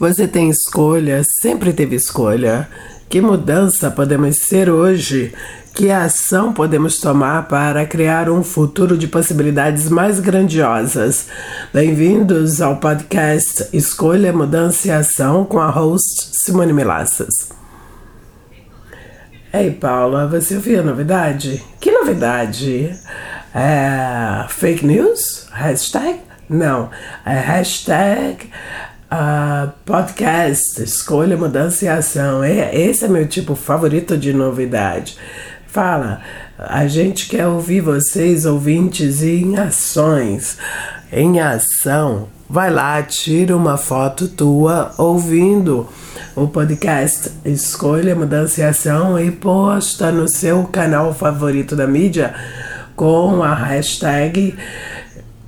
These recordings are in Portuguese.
Você tem escolha, sempre teve escolha. Que mudança podemos ser hoje? Que ação podemos tomar para criar um futuro de possibilidades mais grandiosas? Bem-vindos ao podcast Escolha, Mudança e Ação com a host Simone Milassas. Ei, Paula, você ouviu a novidade? Que novidade? É fake news? Hashtag? Não, é hashtag uh, podcast, escolha, mudança e ação. É, esse é meu tipo favorito de novidade. Fala, a gente quer ouvir vocês, ouvintes, em ações. Em ação, vai lá, tira uma foto tua ouvindo o podcast Escolha, Mudança e Ação e posta no seu canal favorito da mídia com a hashtag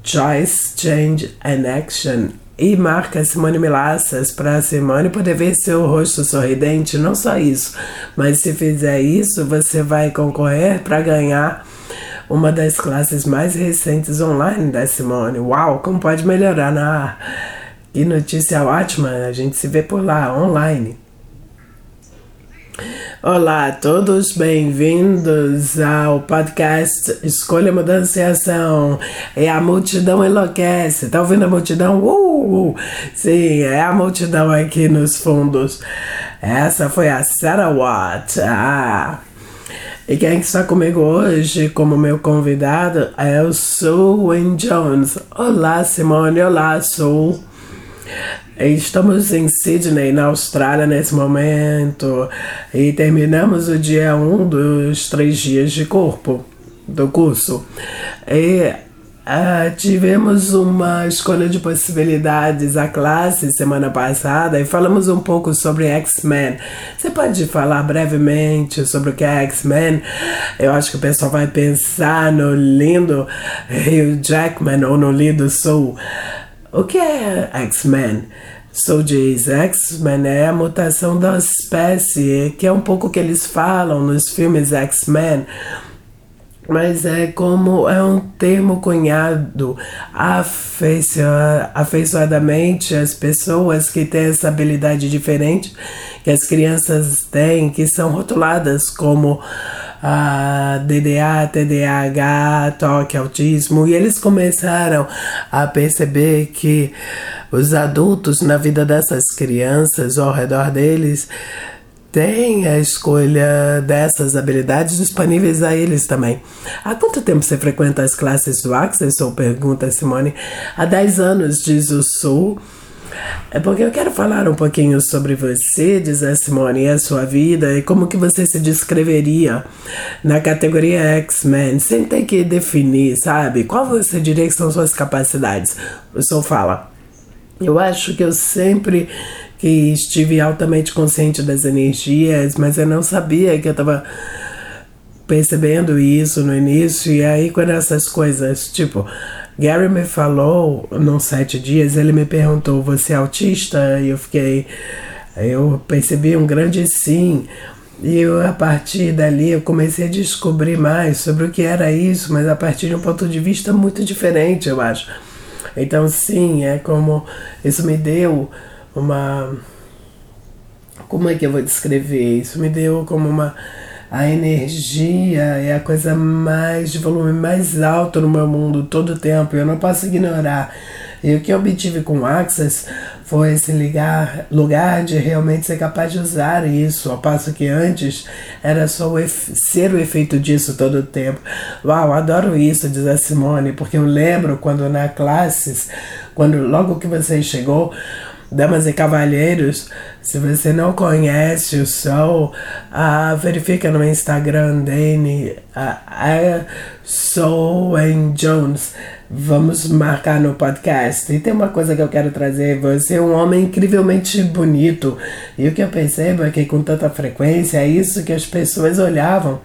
Choice, Change and Action e marca Simone Milassas para Simone poder ver seu rosto sorridente. Não só isso, mas se fizer isso, você vai concorrer para ganhar uma das classes mais recentes online da Simone. Uau, como pode melhorar na que notícia ótima, a gente se vê por lá online. Olá a todos, bem-vindos ao podcast Escolha, Mudança e Ação. É a multidão enlouquece. Tá ouvindo a multidão? Uh, uh. Sim, é a multidão aqui nos fundos. Essa foi a Sarah Watt. Ah. E quem está comigo hoje como meu convidado é o Sue Jones. Olá, Simone. Olá, Sue. Estamos em Sydney, na Austrália, nesse momento, e terminamos o dia 1 um dos três dias de corpo do curso. E uh, tivemos uma escolha de possibilidades à classe semana passada e falamos um pouco sobre X-Men. Você pode falar brevemente sobre o que é X-Men? Eu acho que o pessoal vai pensar no lindo Hugh Jackman ou no lindo Soul. O que é X-Men? Soul Jays X-Men é a mutação da espécie, que é um pouco o que eles falam nos filmes X-Men mas é como é um termo cunhado afeiçoadamente às pessoas que têm essa habilidade diferente que as crianças têm, que são rotuladas como a DDA, TDAH, toque, autismo, e eles começaram a perceber que os adultos na vida dessas crianças ao redor deles têm a escolha dessas habilidades disponíveis a eles também. Há quanto tempo você frequenta as classes do Access? Ou pergunta Simone. Há 10 anos, diz o Sul. É porque eu quero falar um pouquinho sobre você, diz a Simone, e a sua vida, e como que você se descreveria na categoria X-Men, sem ter que definir, sabe? Qual você diria que são suas capacidades? O Sol fala. Eu acho que eu sempre que estive altamente consciente das energias, mas eu não sabia que eu estava percebendo isso no início, e aí quando essas coisas, tipo, Gary me falou, nos sete dias, ele me perguntou: Você é autista? E eu fiquei. Eu percebi um grande sim. E eu, a partir dali eu comecei a descobrir mais sobre o que era isso, mas a partir de um ponto de vista muito diferente, eu acho. Então, sim, é como isso me deu uma. Como é que eu vou descrever? Isso me deu como uma a energia é a coisa mais de volume mais alto no meu mundo todo o tempo. Eu não posso ignorar. E o que eu obtive com o Access foi esse ligar, lugar de realmente ser capaz de usar isso, ao passo que antes era só o ser o efeito disso todo o tempo. Uau, adoro isso, diz a Simone, porque eu lembro quando na classes, quando logo que você chegou, Damas e cavalheiros, se você não conhece o Soul, uh, verifica no Instagram dele, uh, é Soul and Jones. Vamos marcar no podcast. E tem uma coisa que eu quero trazer: você é um homem incrivelmente bonito. E o que eu percebo é que com tanta frequência é isso que as pessoas olhavam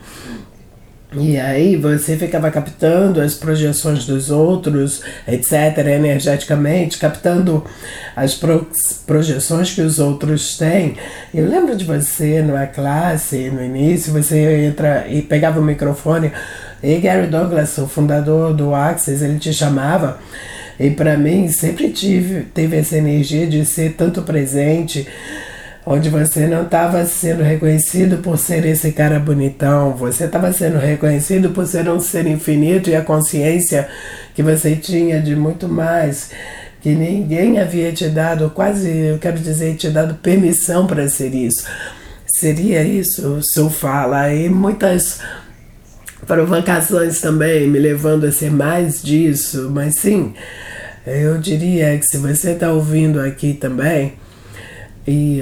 e aí você ficava captando as projeções dos outros, etc., energeticamente, captando as pro projeções que os outros têm. Eu lembro de você numa classe, no início, você entra e pegava o microfone, e Gary Douglas, o fundador do Axis, ele te chamava E para mim sempre tive, teve essa energia de ser tanto presente, onde você não estava sendo reconhecido por ser esse cara bonitão, você estava sendo reconhecido por ser um ser infinito e a consciência que você tinha de muito mais, que ninguém havia te dado, quase, eu quero dizer, te dado permissão para ser isso. Seria isso, se eu fala, e muitas provocações também me levando a ser mais disso, mas sim, eu diria que se você está ouvindo aqui também, e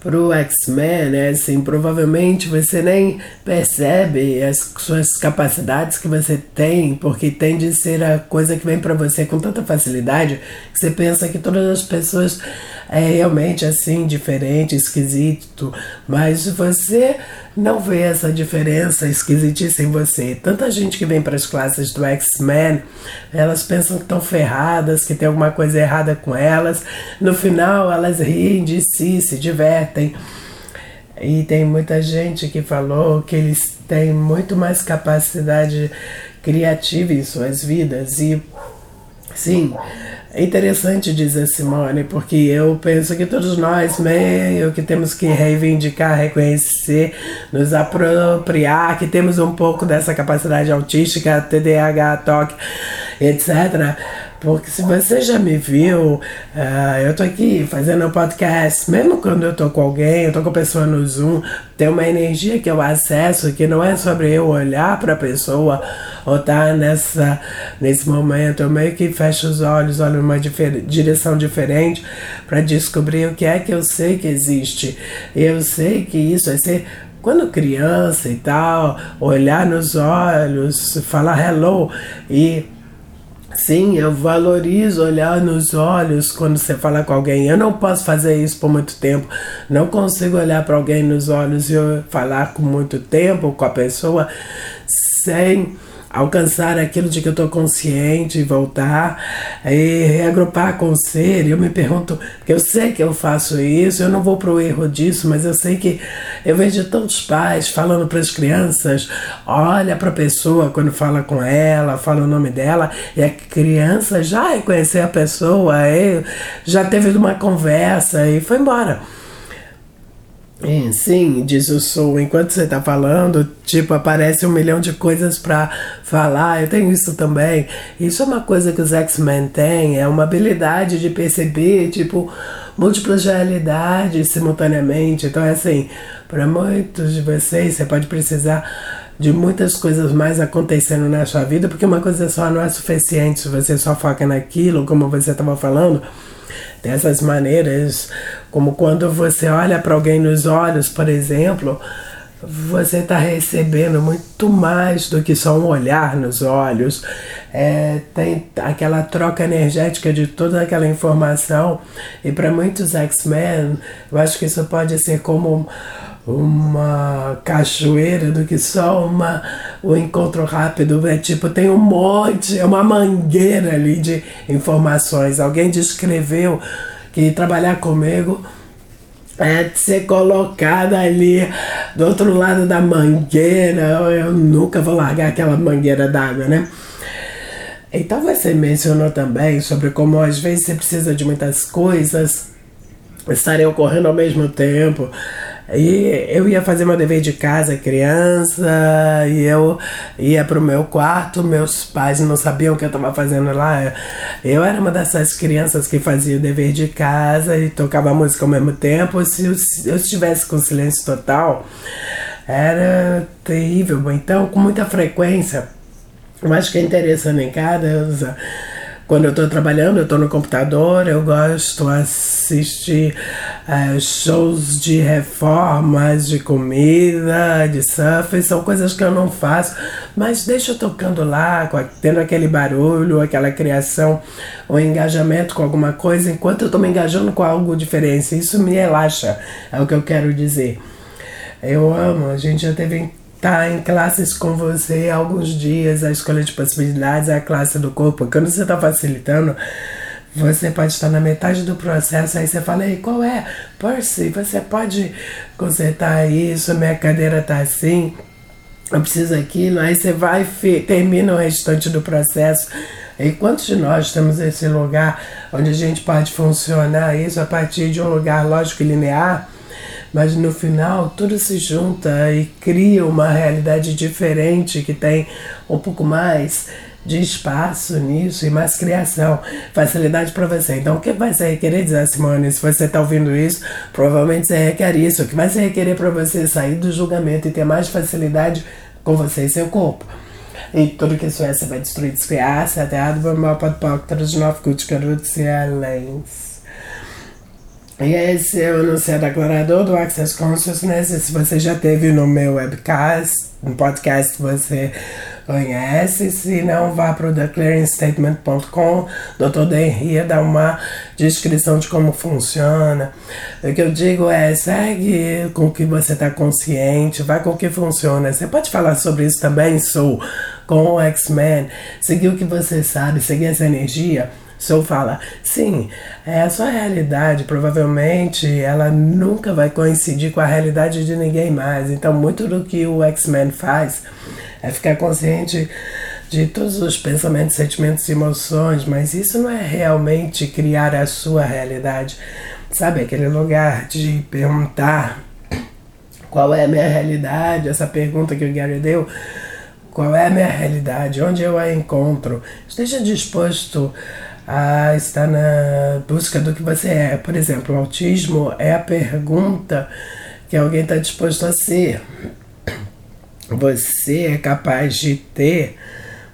pro X-Men, né, assim, provavelmente você nem percebe as suas capacidades que você tem, porque tende a ser a coisa que vem para você com tanta facilidade que você pensa que todas as pessoas é realmente assim, diferente, esquisito, mas você não vê essa diferença esquisitice em você. Tanta gente que vem para as classes do X-Men, elas pensam que estão ferradas, que tem alguma coisa errada com elas. No final, elas riem de si, se divertem. E tem muita gente que falou que eles têm muito mais capacidade criativa em suas vidas. E sim, é interessante, dizer Simone, porque eu penso que todos nós meio que temos que reivindicar, reconhecer, nos apropriar, que temos um pouco dessa capacidade autística, TDAH, TOC, etc. Porque se você já me viu, uh, eu tô aqui fazendo um podcast, mesmo quando eu tô com alguém, eu tô com a pessoa no Zoom, tem uma energia que eu acesso que não é sobre eu olhar para a pessoa ou tá nessa, nesse momento. Eu meio que fecho os olhos, olho numa difer direção diferente para descobrir o que é que eu sei que existe. Eu sei que isso é ser quando criança e tal, olhar nos olhos, falar hello e Sim, eu valorizo olhar nos olhos quando você fala com alguém. Eu não posso fazer isso por muito tempo. Não consigo olhar para alguém nos olhos e falar com muito tempo com a pessoa sem alcançar aquilo de que eu estou consciente, voltar e reagrupar com o ser. Eu me pergunto, porque eu sei que eu faço isso, eu não vou para o erro disso, mas eu sei que eu vejo tantos pais falando para as crianças: olha para a pessoa quando fala com ela, fala o nome dela, e a criança já reconheceu a pessoa, já teve uma conversa e foi embora. É, sim, diz o Sul, enquanto você está falando, tipo, aparece um milhão de coisas para falar. Eu tenho isso também. Isso é uma coisa que os X-Men têm, é uma habilidade de perceber, tipo, múltiplas realidades simultaneamente. Então, é assim, para muitos de vocês, você pode precisar de muitas coisas mais acontecendo na sua vida, porque uma coisa só não é suficiente se você só foca naquilo, como você estava falando dessas maneiras, como quando você olha para alguém nos olhos, por exemplo, você está recebendo muito mais do que só um olhar nos olhos. É, tem aquela troca energética de toda aquela informação. E para muitos X-Men, eu acho que isso pode ser como uma cachoeira do que só uma, um encontro rápido. É tipo, tem um monte, é uma mangueira ali de informações. Alguém descreveu que trabalhar comigo é ser colocada ali do outro lado da mangueira. Eu nunca vou largar aquela mangueira d'água, né? Então você mencionou também sobre como às vezes você precisa de muitas coisas estarem ocorrendo ao mesmo tempo. E eu ia fazer meu dever de casa, criança, e eu ia pro meu quarto, meus pais não sabiam o que eu estava fazendo lá. Eu era uma dessas crianças que fazia o dever de casa e tocava música ao mesmo tempo. Se eu, se eu estivesse com silêncio total, era terrível. Então, com muita frequência, eu acho que é interessante em casa quando eu estou trabalhando, eu estou no computador, eu gosto assistir uh, shows de reformas, de comida, de surf, são coisas que eu não faço, mas deixa eu tocando lá, tendo aquele barulho, aquela criação, o engajamento com alguma coisa, enquanto eu estou me engajando com algo diferente. Isso me relaxa, é o que eu quero dizer. Eu amo, a gente já teve tá em classes com você alguns dias, a escolha de possibilidades, a classe do corpo. Quando você está facilitando, você pode estar na metade do processo, aí você fala, ei, qual é? Percy, você pode consertar isso, minha cadeira tá assim, eu preciso aquilo, aí você vai, termina o restante do processo, E quantos de nós temos esse lugar onde a gente pode funcionar isso a partir de um lugar lógico e linear? Mas no final tudo se junta e cria uma realidade diferente que tem um pouco mais de espaço nisso e mais criação, facilidade para você. Então, o que vai se requerer, dizer Simone, se você está ouvindo isso, provavelmente você requer isso. O que vai se requerer para você sair do julgamento e ter mais facilidade com você e seu corpo. E tudo que isso é, você vai destruir, descriar, se até a do mapa de pactos de nove garotos e além. E esse é o enunciado declarador do Access Consciousness. Se você já teve no meu webcast, no podcast, você conhece. Se não, vá para o declaringstatement.com. Dr. Denria dá uma descrição de como funciona. O que eu digo é: segue com o que você está consciente, vai com o que funciona. Você pode falar sobre isso também, sou com o X-Men. Seguir o que você sabe, seguir essa energia Soul fala, sim, é a sua realidade, provavelmente ela nunca vai coincidir com a realidade de ninguém mais. Então, muito do que o X-Men faz é ficar consciente de todos os pensamentos, sentimentos e emoções, mas isso não é realmente criar a sua realidade. Sabe, aquele lugar de perguntar qual é a minha realidade, essa pergunta que o Gary deu, qual é a minha realidade, onde eu a encontro. Esteja disposto a estar na busca do que você é. Por exemplo, o autismo é a pergunta que alguém está disposto a ser. Você é capaz de ter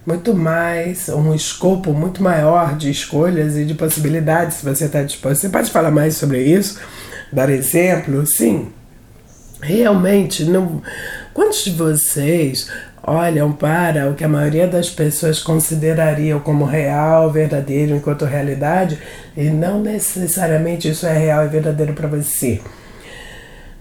muito mais, um escopo muito maior de escolhas e de possibilidades se você está disposto. Você pode falar mais sobre isso? Dar exemplo? Sim. Realmente, não. Quantos de vocês olham para o que a maioria das pessoas considerariam como real, verdadeiro, enquanto realidade, e não necessariamente isso é real e verdadeiro para você.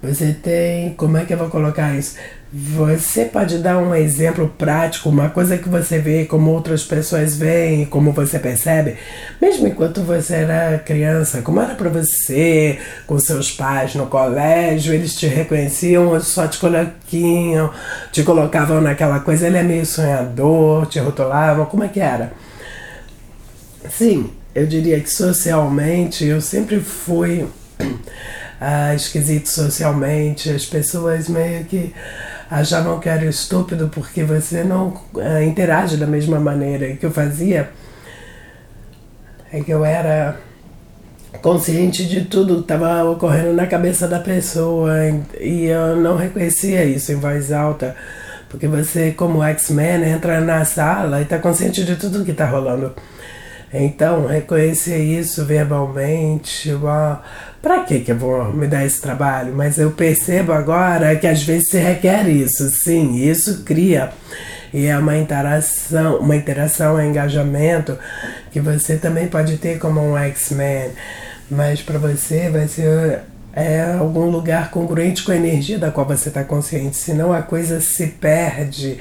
Você tem, como é que eu vou colocar isso? Você pode dar um exemplo prático, uma coisa que você vê, como outras pessoas veem, como você percebe, mesmo enquanto você era criança, como era para você, com seus pais no colégio, eles te reconheciam só te coloquiam, te colocavam naquela coisa, ele é meio sonhador, te rotulavam, como é que era? Sim, eu diria que socialmente eu sempre fui ah, esquisito socialmente, as pessoas meio que achavam que era estúpido porque você não uh, interage da mesma maneira. Que eu fazia é que eu era consciente de tudo que estava ocorrendo na cabeça da pessoa e eu não reconhecia isso em voz alta. Porque você, como X-Men, entra na sala e está consciente de tudo que está rolando. Então, reconhecer isso verbalmente, para que que eu vou me dar esse trabalho? Mas eu percebo agora que às vezes se requer isso, sim, isso cria. E é uma interação, uma interação, um engajamento que você também pode ter como um X-Men, mas para você vai ser é algum lugar congruente com a energia da qual você está consciente, senão a coisa se perde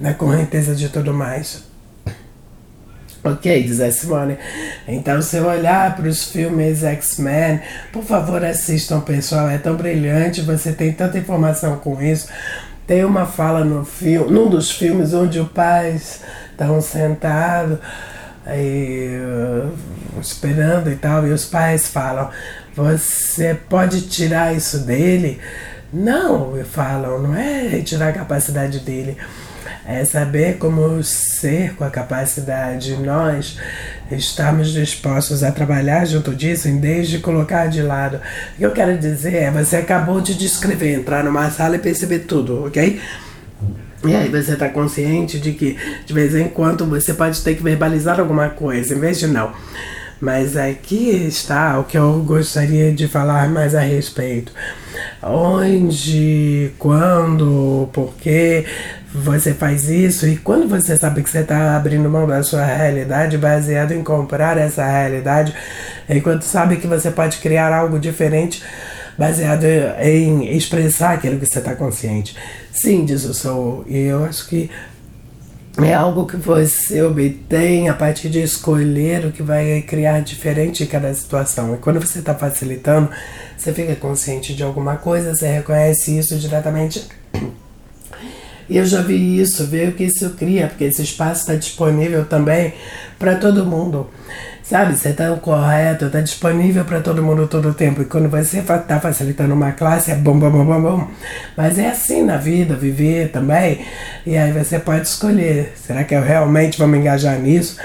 na correnteza de tudo mais. Ok, diz a Simone. Então, se eu olhar para os filmes X-Men, por favor, assistam, pessoal. É tão brilhante, você tem tanta informação com isso. Tem uma fala no filme, num dos filmes onde o pai está sentado aí, esperando e tal, e os pais falam: Você pode tirar isso dele? Não, falam, não é retirar a capacidade dele é saber como ser com a capacidade nós estamos dispostos a trabalhar junto disso em vez de colocar de lado. O que eu quero dizer é, você acabou de descrever, entrar numa sala e perceber tudo, ok? E aí você está consciente de que de vez em quando você pode ter que verbalizar alguma coisa, em vez de não. Mas aqui está o que eu gostaria de falar mais a respeito. Onde, quando, por que você faz isso e quando você sabe que você está abrindo mão da sua realidade baseado em comprar essa realidade, enquanto sabe que você pode criar algo diferente baseado em expressar aquilo que você está consciente. Sim, diz o Soul, e eu acho que é algo que você obtém a partir de escolher o que vai criar diferente em cada situação. E quando você está facilitando, você fica consciente de alguma coisa, você reconhece isso diretamente eu já vi isso, ver o que isso cria, porque esse espaço está disponível também para todo mundo. Sabe, você está correto, está disponível para todo mundo todo o tempo. E quando você está facilitando uma classe, é bom, bom, bom, bom, bom. Mas é assim na vida, viver também. E aí você pode escolher: será que eu realmente vou me engajar nisso?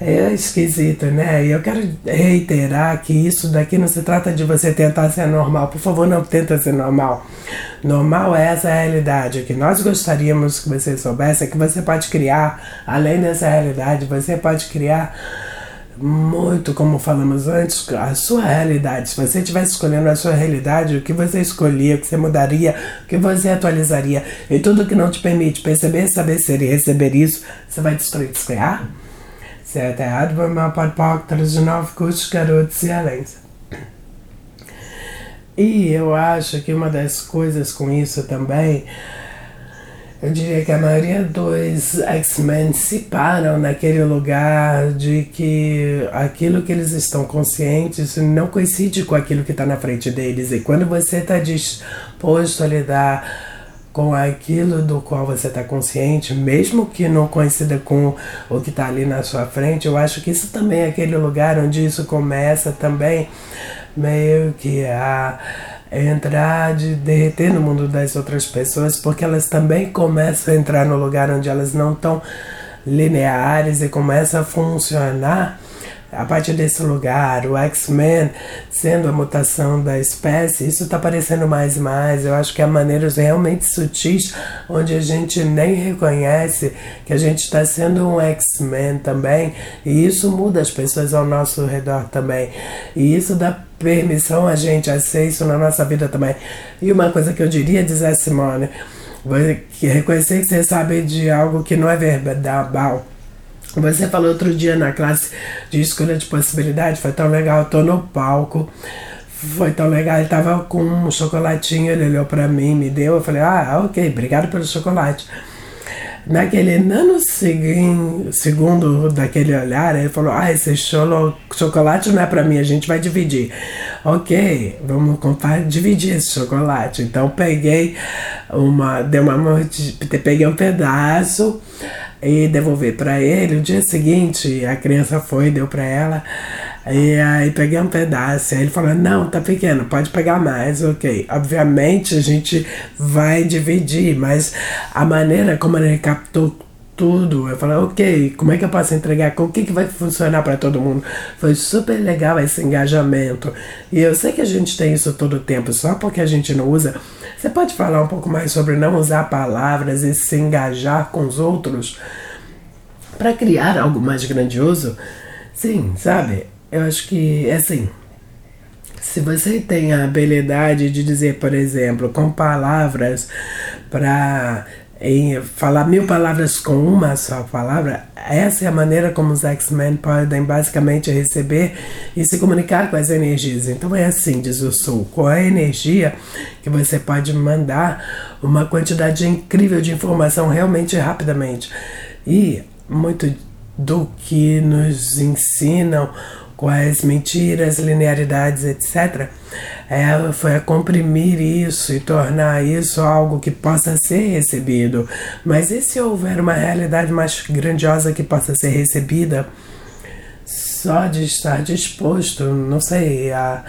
É esquisito, né? E eu quero reiterar que isso daqui não se trata de você tentar ser normal. Por favor, não tenta ser normal. Normal é essa realidade. O que nós gostaríamos que você soubesse é que você pode criar, além dessa realidade, você pode criar muito, como falamos antes, a sua realidade. Se você estivesse escolhendo a sua realidade, o que você escolhia, o que você mudaria, o que você atualizaria, e tudo que não te permite perceber, saber ser e receber isso, você vai destruir, descriar? Certo, errado, vamos para o 39 cursos, garotos e além. E eu acho que uma das coisas com isso também, eu diria que a maioria dos X-Men se param naquele lugar de que aquilo que eles estão conscientes não coincide com aquilo que está na frente deles. E quando você está disposto a lidar com aquilo do qual você está consciente, mesmo que não coincida com o que está ali na sua frente, eu acho que isso também é aquele lugar onde isso começa também meio que a entrar, de derreter no mundo das outras pessoas, porque elas também começam a entrar no lugar onde elas não estão lineares e começam a funcionar a partir desse lugar, o X-Men sendo a mutação da espécie, isso está aparecendo mais e mais. Eu acho que há maneiras realmente sutis onde a gente nem reconhece que a gente está sendo um X-Men também, e isso muda as pessoas ao nosso redor também. E isso dá permissão a gente a ser isso na nossa vida também. E uma coisa que eu diria, dizer Simone, reconhecer que você sabe de algo que não é verbal você falou outro dia na classe de escolha de possibilidade, foi tão legal, eu tô no palco. Foi tão legal, ele tava com um chocolatinho, ele olhou para mim, me deu, eu falei, ah, ok, obrigado pelo chocolate. Naquele segundo daquele olhar, ele falou: Ah, esse chocolate não é para mim, a gente vai dividir. Ok, vamos dividir esse chocolate. Então peguei uma, dei uma peguei um pedaço e devolver para ele. O dia seguinte, a criança foi, deu para ela. E aí peguei um pedaço. Aí ele falou: Não, tá pequeno, pode pegar mais. Ok. Obviamente a gente vai dividir, mas a maneira como ele captou tudo. Eu falei, ok, como é que eu posso entregar? O que, que vai funcionar para todo mundo? Foi super legal esse engajamento. E eu sei que a gente tem isso todo o tempo, só porque a gente não usa. Você pode falar um pouco mais sobre não usar palavras e se engajar com os outros para criar algo mais grandioso? Sim, sabe? Eu acho que é assim. Se você tem a habilidade de dizer, por exemplo, com palavras para em falar mil palavras com uma só palavra, essa é a maneira como os X-Men podem basicamente receber e se comunicar com as energias. Então é assim, diz o Sul, com a energia que você pode mandar uma quantidade incrível de informação realmente rapidamente. E muito do que nos ensinam com as mentiras, linearidades, etc., ela foi a comprimir isso e tornar isso algo que possa ser recebido. Mas e se houver uma realidade mais grandiosa que possa ser recebida? Só de estar disposto, não sei, a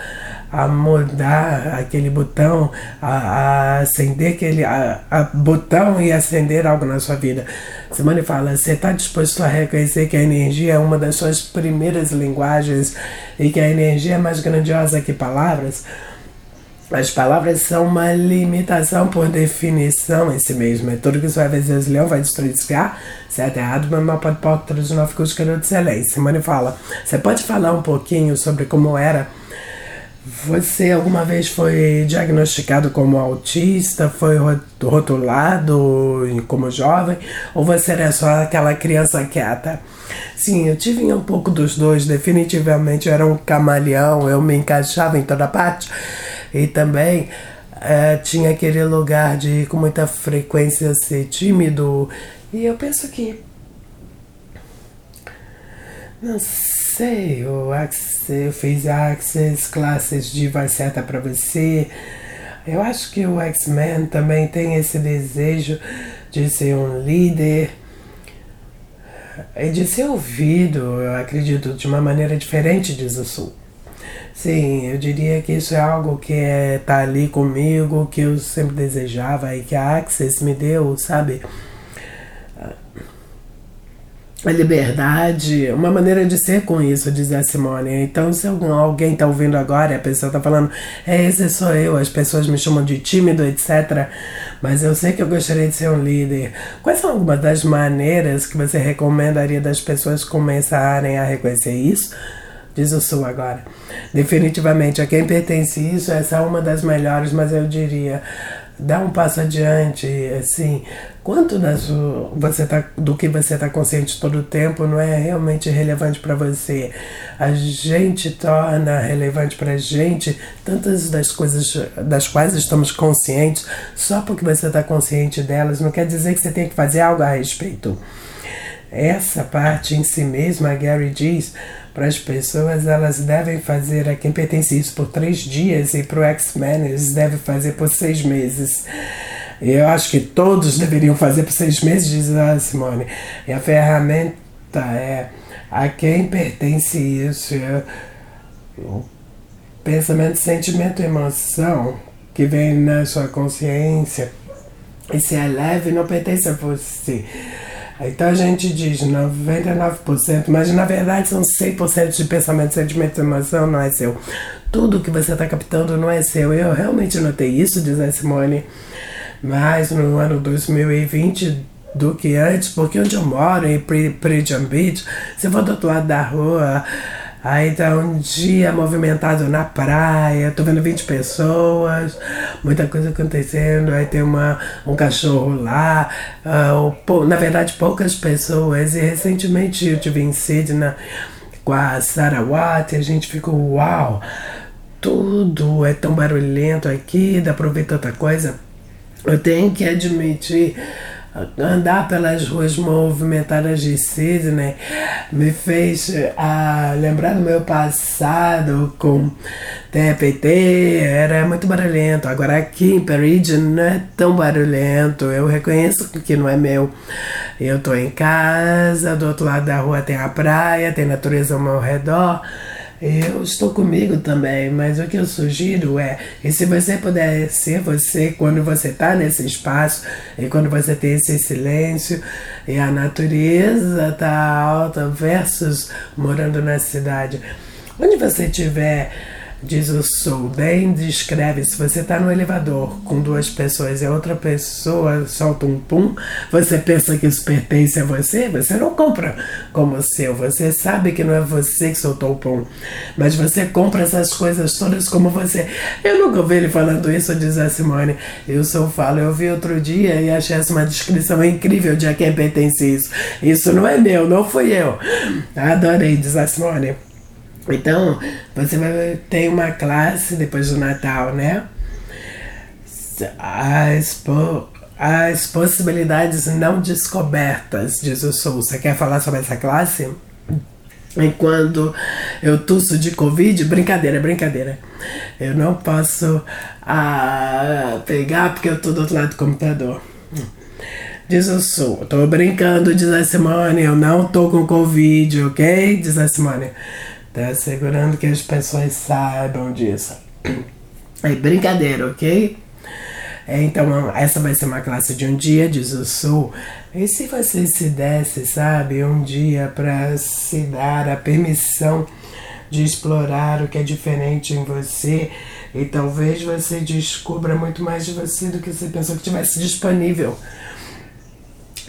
a mudar aquele botão, a, a acender aquele a, a, botão e acender algo na sua vida. Simone fala: você está disposto a reconhecer que a energia é uma das suas primeiras linguagens e que a energia é mais grandiosa que palavras? As palavras são uma limitação por definição em si mesmo. É tudo que vai fazer, leão vai descriar, certo, errado, mas mal pode pôr todos os que de excelência. Simone fala, você pode falar um pouquinho sobre como era você alguma vez foi diagnosticado como autista, foi rotulado como jovem, ou você era só aquela criança quieta? Sim, eu tive um pouco dos dois, definitivamente. Eu era um camaleão, eu me encaixava em toda parte. E também é, tinha aquele lugar de com muita frequência ser tímido. E eu penso que não sei, o Access, eu fiz Access, classes de vai certa para você. Eu acho que o X-Men também tem esse desejo de ser um líder e de ser ouvido, eu acredito, de uma maneira diferente, diz o Sul. Sim, eu diria que isso é algo que é tá ali comigo, que eu sempre desejava e que a Access me deu, sabe? A liberdade, uma maneira de ser com isso, diz a Simone. Então, se algum, alguém está ouvindo agora e a pessoa está falando, é, esse sou eu, as pessoas me chamam de tímido, etc. Mas eu sei que eu gostaria de ser um líder. Quais são algumas das maneiras que você recomendaria das pessoas começarem a reconhecer isso? Diz o Sul agora. Definitivamente, a quem pertence isso, essa é uma das melhores, mas eu diria dá um passo adiante, assim, quanto da sua, você tá, do que você está consciente todo o tempo não é realmente relevante para você. A gente torna relevante para a gente tantas das coisas das quais estamos conscientes, só porque você está consciente delas, não quer dizer que você tem que fazer algo a respeito. Essa parte em si mesma, a Gary diz, para as pessoas, elas devem fazer a quem pertence isso por três dias e para o X-Men eles devem fazer por seis meses. Eu acho que todos deveriam fazer por seis meses, diz a Simone. E a ferramenta é a quem pertence isso. É o pensamento, sentimento, emoção que vem na sua consciência e se eleva e não pertence a você. Então a gente diz 99%, mas na verdade são 100% de pensamento, sentimento e emoção não é seu. Tudo que você está captando não é seu. Eu realmente notei isso, diz a Simone, mais no ano 2020 do que antes, porque onde eu moro, em Pre Beach, se for do outro lado da rua, Aí tá um dia movimentado na praia, tô vendo 20 pessoas, muita coisa acontecendo. Aí tem uma, um cachorro lá, uh, na verdade poucas pessoas. E recentemente eu tive em Sydney com a Sarah Watt e a gente ficou, uau, tudo é tão barulhento aqui, dá pra ver tanta coisa. Eu tenho que admitir andar pelas ruas movimentadas de Sydney me fez uh, lembrar do meu passado com TPT, era muito barulhento. Agora aqui em Peridge não é tão barulhento, eu reconheço que não é meu. Eu tô em casa, do outro lado da rua tem a praia, tem natureza ao meu redor. Eu estou comigo também, mas o que eu sugiro é, e se você puder ser você quando você está nesse espaço e quando você tem esse silêncio e a natureza está alta versus morando na cidade, onde você estiver Diz o Sul, bem descreve, se você está no elevador com duas pessoas e a outra pessoa solta um pum, você pensa que isso pertence a você, você não compra como seu, você sabe que não é você que soltou o pum, mas você compra essas coisas todas como você. Eu nunca ouvi ele falando isso, diz a Simone. Eu sou falo, eu vi outro dia e achei essa uma descrição incrível de a quem pertence isso. Isso não é meu, não fui eu. Adorei, diz a Simone. Então, você vai ter uma classe depois do Natal, né? As, as possibilidades não descobertas, diz o Sul. Você quer falar sobre essa classe? Enquanto eu tuço de Covid, brincadeira, brincadeira. Eu não posso ah, pegar porque eu tô do outro lado do computador. Diz o Sul, tô brincando, diz a Simone, eu não tô com Covid, ok? Diz a Simone. Tá assegurando que as pessoas saibam disso. É brincadeira, ok? Então, essa vai ser uma classe de um dia, diz o Sul. E se você se desse, sabe, um dia para se dar a permissão de explorar o que é diferente em você, e talvez você descubra muito mais de você do que você pensou que tivesse disponível.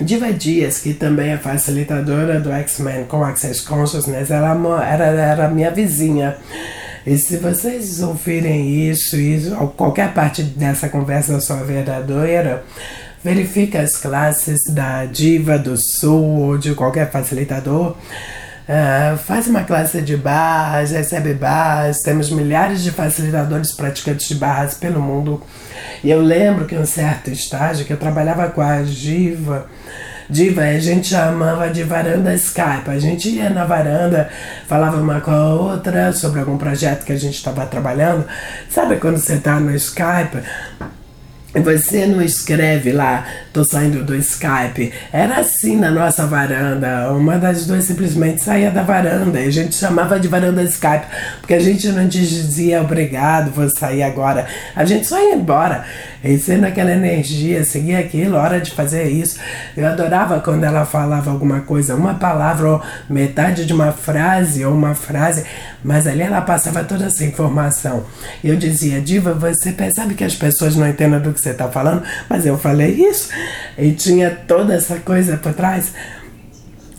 Diva Dias, que também é facilitadora do X-Men com Access Consciousness, ela era, era minha vizinha. E se vocês ouvirem isso, isso, qualquer parte dessa conversa sua verdadeira, verifique as classes da Diva do Sul ou de qualquer facilitador. Uh, faz uma classe de barras, recebe barras, temos milhares de facilitadores praticantes de barras pelo mundo. E eu lembro que em um certo estágio que eu trabalhava com a Diva, Diva, a gente chamava de varanda Skype. A gente ia na varanda, falava uma com a outra sobre algum projeto que a gente estava trabalhando. Sabe quando você está no Skype? Você não escreve lá, tô saindo do Skype. Era assim na nossa varanda. Uma das duas simplesmente saía da varanda. E a gente chamava de varanda Skype, porque a gente não dizia obrigado, vou sair agora. A gente só ia embora. E sendo aquela energia, seguir aquilo, hora de fazer isso. Eu adorava quando ela falava alguma coisa, uma palavra ou metade de uma frase ou uma frase, mas ali ela passava toda essa informação. Eu dizia, Diva, você percebe que as pessoas não entendem do que você está falando? Mas eu falei isso. E tinha toda essa coisa por trás.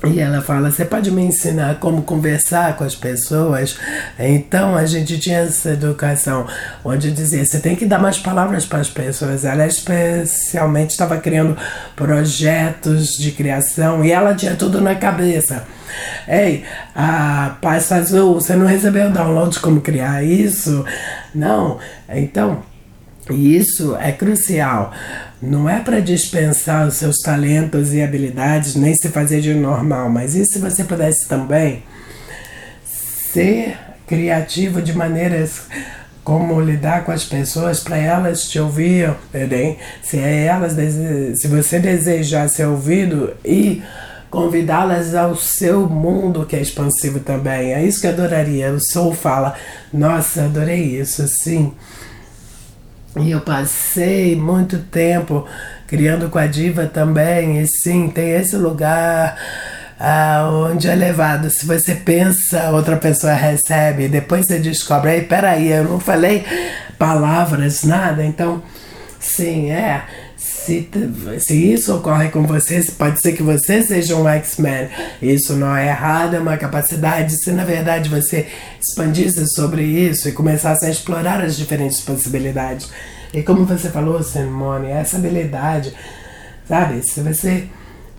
E ela fala: Você pode me ensinar como conversar com as pessoas? Então a gente tinha essa educação, onde dizia: Você tem que dar mais palavras para as pessoas. Ela especialmente estava criando projetos de criação e ela tinha tudo na cabeça. Ei, a Paz Azul, você não recebeu o download de como criar isso? Não. Então, isso é crucial. Não é para dispensar os seus talentos e habilidades, nem se fazer de normal, mas e se você pudesse também ser criativo de maneiras como lidar com as pessoas para elas te ouvirem, se é elas se você desejar ser ouvido e convidá-las ao seu mundo que é expansivo também. É isso que eu adoraria. O Soul fala: "Nossa, adorei isso, sim". E eu passei muito tempo criando com a diva também, e sim, tem esse lugar ah, onde é levado. Se você pensa, outra pessoa recebe, depois você descobre, aí peraí, eu não falei palavras, nada, então, sim, é. Se, se isso ocorre com você, pode ser que você seja um X-Men. Isso não é errado, é uma capacidade. Se na verdade você expandisse sobre isso e começasse a explorar as diferentes possibilidades. E como você falou, Simone, essa habilidade, sabe? Se você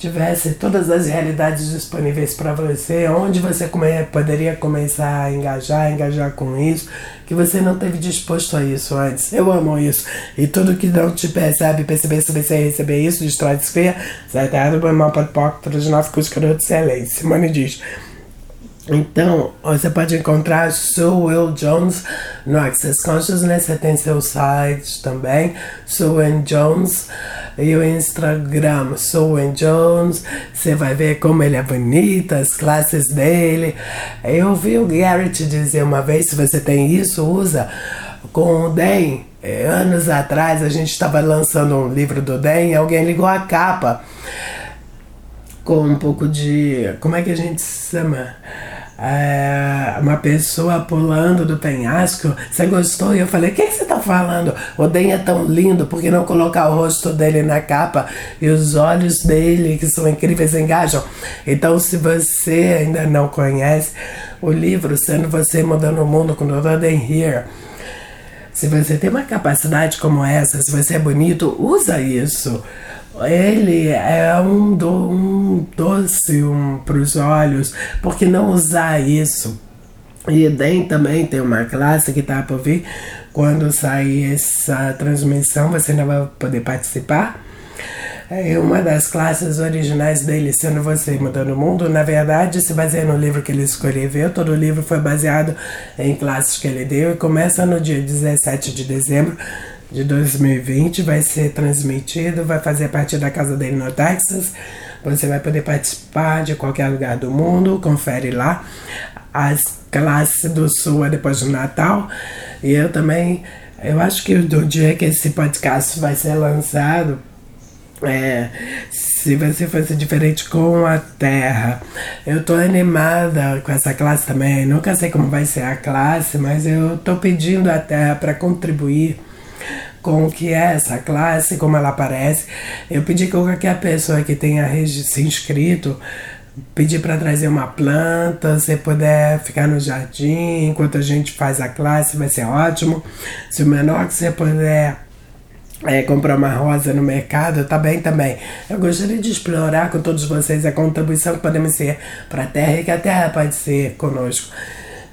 tivesse todas as realidades disponíveis para você, onde você come, poderia começar a engajar, engajar com isso, que você não teve disposto a isso antes. Eu amo isso. E tudo que não te percebe, perceber se você receber isso, destrói, descria, sai terra do mal para o de nove cuscador de excelência. Simone diz. Então, você pode encontrar Sue Will Jones no Access Consciousness, você tem seu site também, Sue Jones, e o Instagram, Sue Jones, você vai ver como ele é bonito, as classes dele. Eu ouvi o Garrett dizer uma vez, se você tem isso, usa com o. É, anos atrás a gente estava lançando um livro do Dan e alguém ligou a capa com um pouco de. Como é que a gente chama? É, uma pessoa pulando do penhasco. Você gostou? E eu falei: O que, que você está falando? O Den é tão lindo, por que não colocar o rosto dele na capa e os olhos dele, que são incríveis, engajam? Então, se você ainda não conhece o livro Sendo Você Mudando o Mundo com o Dr. Dan Here. Se você tem uma capacidade como essa, se você é bonito, usa isso ele é um, do, um doce um, para os olhos, porque não usar isso? E tem também tem uma classe que está por vir. Quando sair essa transmissão, você não vai poder participar. É uma das classes originais dele, sendo você mudando o mundo, na verdade se baseia no livro que ele escreveu. Todo o livro foi baseado em classes que ele deu e começa no dia 17 de dezembro de 2020 vai ser transmitido, vai fazer parte da casa dele no Texas. Você vai poder participar de qualquer lugar do mundo, confere lá. As classes do Sul é depois do Natal. E eu também, eu acho que do dia que esse podcast vai ser lançado, é, se você fosse diferente com a Terra. Eu tô animada com essa classe também. Nunca sei como vai ser a classe, mas eu tô pedindo a Terra para contribuir com o que é essa classe, como ela aparece. Eu pedi que qualquer pessoa que tenha se inscrito pedir para trazer uma planta, se puder ficar no jardim enquanto a gente faz a classe, vai ser ótimo. Se o menor que você puder é, comprar uma rosa no mercado, tá bem também. Eu gostaria de explorar com todos vocês a contribuição que podemos ser para a Terra e que a Terra pode ser conosco.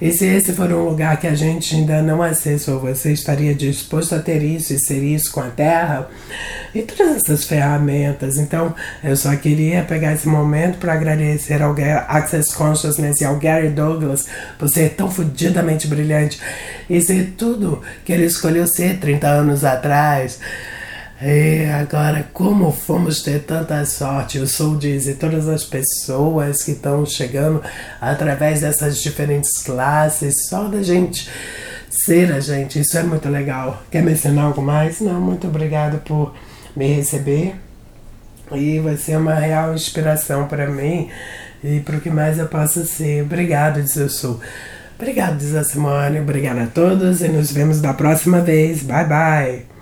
E se esse for um lugar que a gente ainda não acessou, você estaria disposto a ter isso e ser isso com a Terra? E todas essas ferramentas. Então, eu só queria pegar esse momento para agradecer ao Access Consciousness e ao Gary Douglas por ser tão fudidamente brilhante e ser tudo que ele escolheu ser 30 anos atrás. E agora, como fomos ter tanta sorte, eu sou dizer todas as pessoas que estão chegando através dessas diferentes classes, só da gente ser a gente, isso é muito legal. Quer mencionar algo mais? Não, muito obrigado por me receber. E vai ser uma real inspiração para mim e para o que mais eu possa ser. Obrigado, diz eu sou. Obrigado, diz a Simone. Obrigado a todos e nos vemos da próxima vez. Bye, bye.